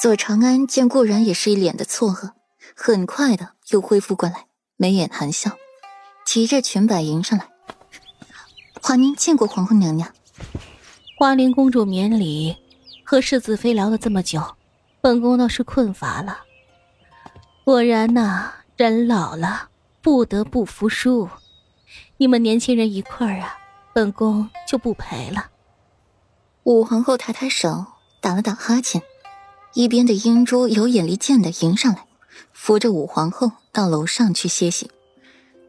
左长安见顾然也是一脸的错愕，很快的又恢复过来，眉眼含笑，提着裙摆迎上来。华宁见过皇后娘娘。花灵公主免礼，和世子妃聊了这么久，本宫倒是困乏了。果然呐，人老了不得不服输。你们年轻人一块儿啊，本宫就不陪了。武皇后抬抬手，打了打哈欠，一边的英珠有眼力见的迎上来，扶着武皇后到楼上去歇息。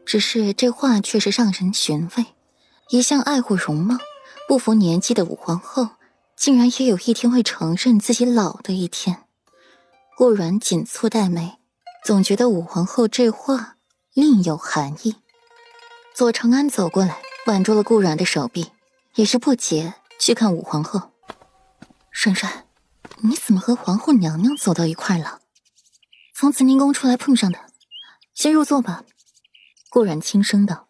只是这话却是让人寻味，一向爱护容貌、不服年纪的武皇后，竟然也有一天会承认自己老的一天。顾软紧蹙黛眉，总觉得武皇后这话另有含义。左长安走过来，挽住了顾软的手臂，也是不解去看武皇后。姗姗，你怎么和皇后娘娘走到一块了？从慈宁宫出来碰上的，先入座吧。顾然轻声道，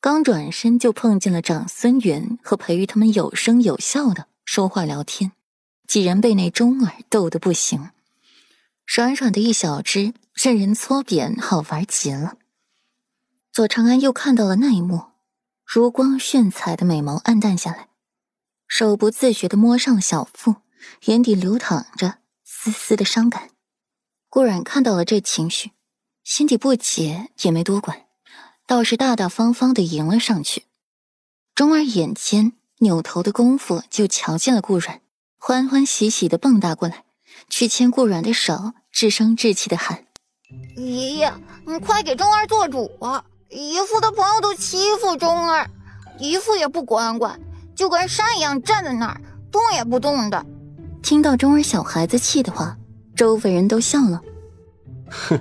刚转身就碰见了长孙元和裴玉他们有声有笑的说话聊天，几人被那钟儿逗得不行，软软的一小只，任人搓扁，好玩极了。左长安又看到了那一幕，如光炫彩的美眸暗淡下来，手不自觉地摸上了小腹，眼底流淌着丝丝的伤感。顾然看到了这情绪，心底不解，也没多管，倒是大大方方的迎了上去。钟儿眼尖，扭头的功夫就瞧见了顾然，欢欢喜喜的蹦跶过来，去牵顾然的手，稚声稚气的喊：“爷爷，你快给钟儿做主啊！”姨父的朋友都欺负钟儿，姨父也不管管，就跟山一样站在那儿，动也不动的。听到钟儿小孩子气的话，周围人都笑了。哼，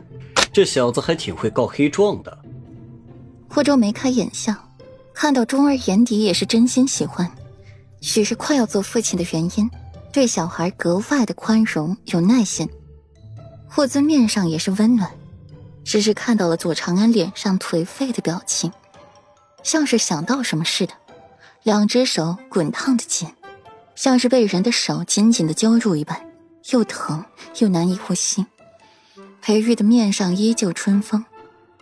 这小子还挺会告黑状的。霍州眉开眼笑，看到钟儿眼底也是真心喜欢，许是快要做父亲的原因，对小孩格外的宽容有耐心。霍尊面上也是温暖。只是看到了左长安脸上颓废的表情，像是想到什么似的，两只手滚烫的紧，像是被人的手紧紧的揪住一般，又疼又难以呼吸。裴玉的面上依旧春风，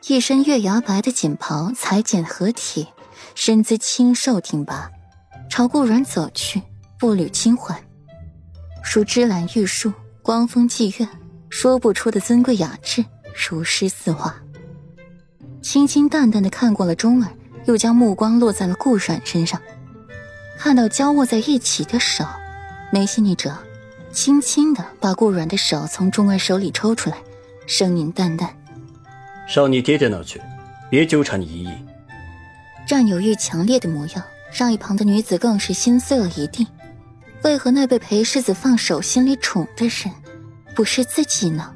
一身月牙白的锦袍裁剪合体，身姿清瘦挺拔，朝顾软走去，步履轻缓，如芝兰玉树，光风霁月，说不出的尊贵雅致。如诗似画，清清淡淡的看过了钟儿，又将目光落在了顾软身上，看到交握在一起的手，眉心一折，轻轻的把顾软的手从钟儿手里抽出来，声音淡淡：“上你爹爹那去，别纠缠你姨姨。”占有欲强烈的模样，让一旁的女子更是心碎了一地。为何那被裴世子放手心里宠的人，不是自己呢？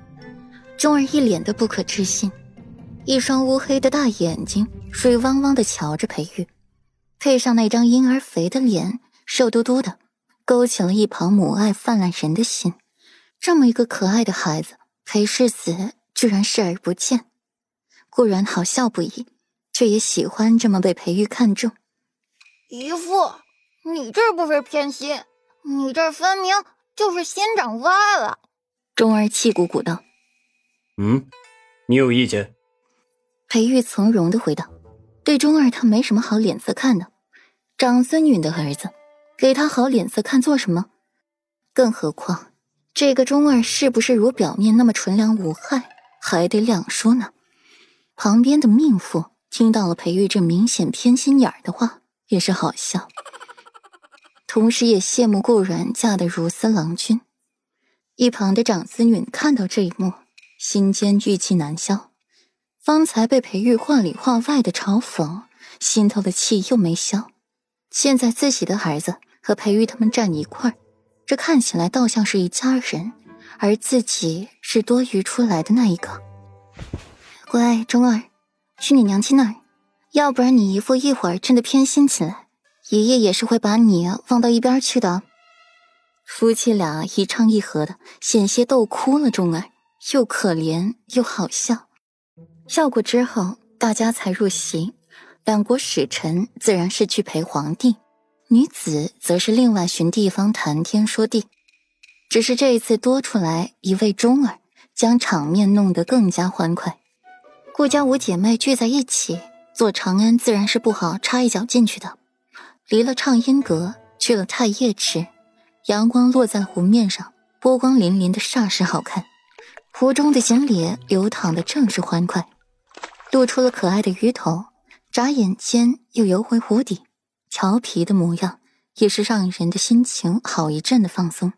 钟儿一脸的不可置信，一双乌黑的大眼睛水汪汪的瞧着裴玉，配上那张婴儿肥的脸，瘦嘟嘟的，勾起了一旁母爱泛滥人的心。这么一个可爱的孩子，裴世子居然视而不见，固然好笑不已，却也喜欢这么被裴玉看中。姨父，你这不是偏心，你这分明就是心长歪了。钟儿气鼓鼓道。嗯，你有意见？裴玉从容的回道：“对钟二，他没什么好脸色看的。长孙女的儿子，给他好脸色看做什么？更何况，这个钟二是不是如表面那么纯良无害，还得两说呢。”旁边的命妇听到了裴玉这明显偏心眼儿的话，也是好笑，同时也羡慕顾然嫁得如斯郎君。一旁的长孙女看到这一幕。心间郁气难消，方才被裴玉话里话外的嘲讽，心头的气又没消。现在自己的儿子和裴玉他们站一块儿，这看起来倒像是一家人，而自己是多余出来的那一个。乖，钟儿，去你娘亲那儿，要不然你姨父一会儿真的偏心起来，爷爷也是会把你放到一边去的。夫妻俩一唱一和的，险些逗哭了钟儿。又可怜又好笑，笑过之后，大家才入席。两国使臣自然是去陪皇帝，女子则是另外寻地方谈天说地。只是这一次多出来一位钟儿，将场面弄得更加欢快。顾家五姐妹聚在一起，做长安自然是不好插一脚进去的。离了畅音阁，去了太液池，阳光落在湖面上，波光粼粼的，煞是好看。湖中的锦鲤流淌的正是欢快，露出了可爱的鱼头，眨眼间又游回湖底，调皮的模样，也是让人的心情好一阵的放松。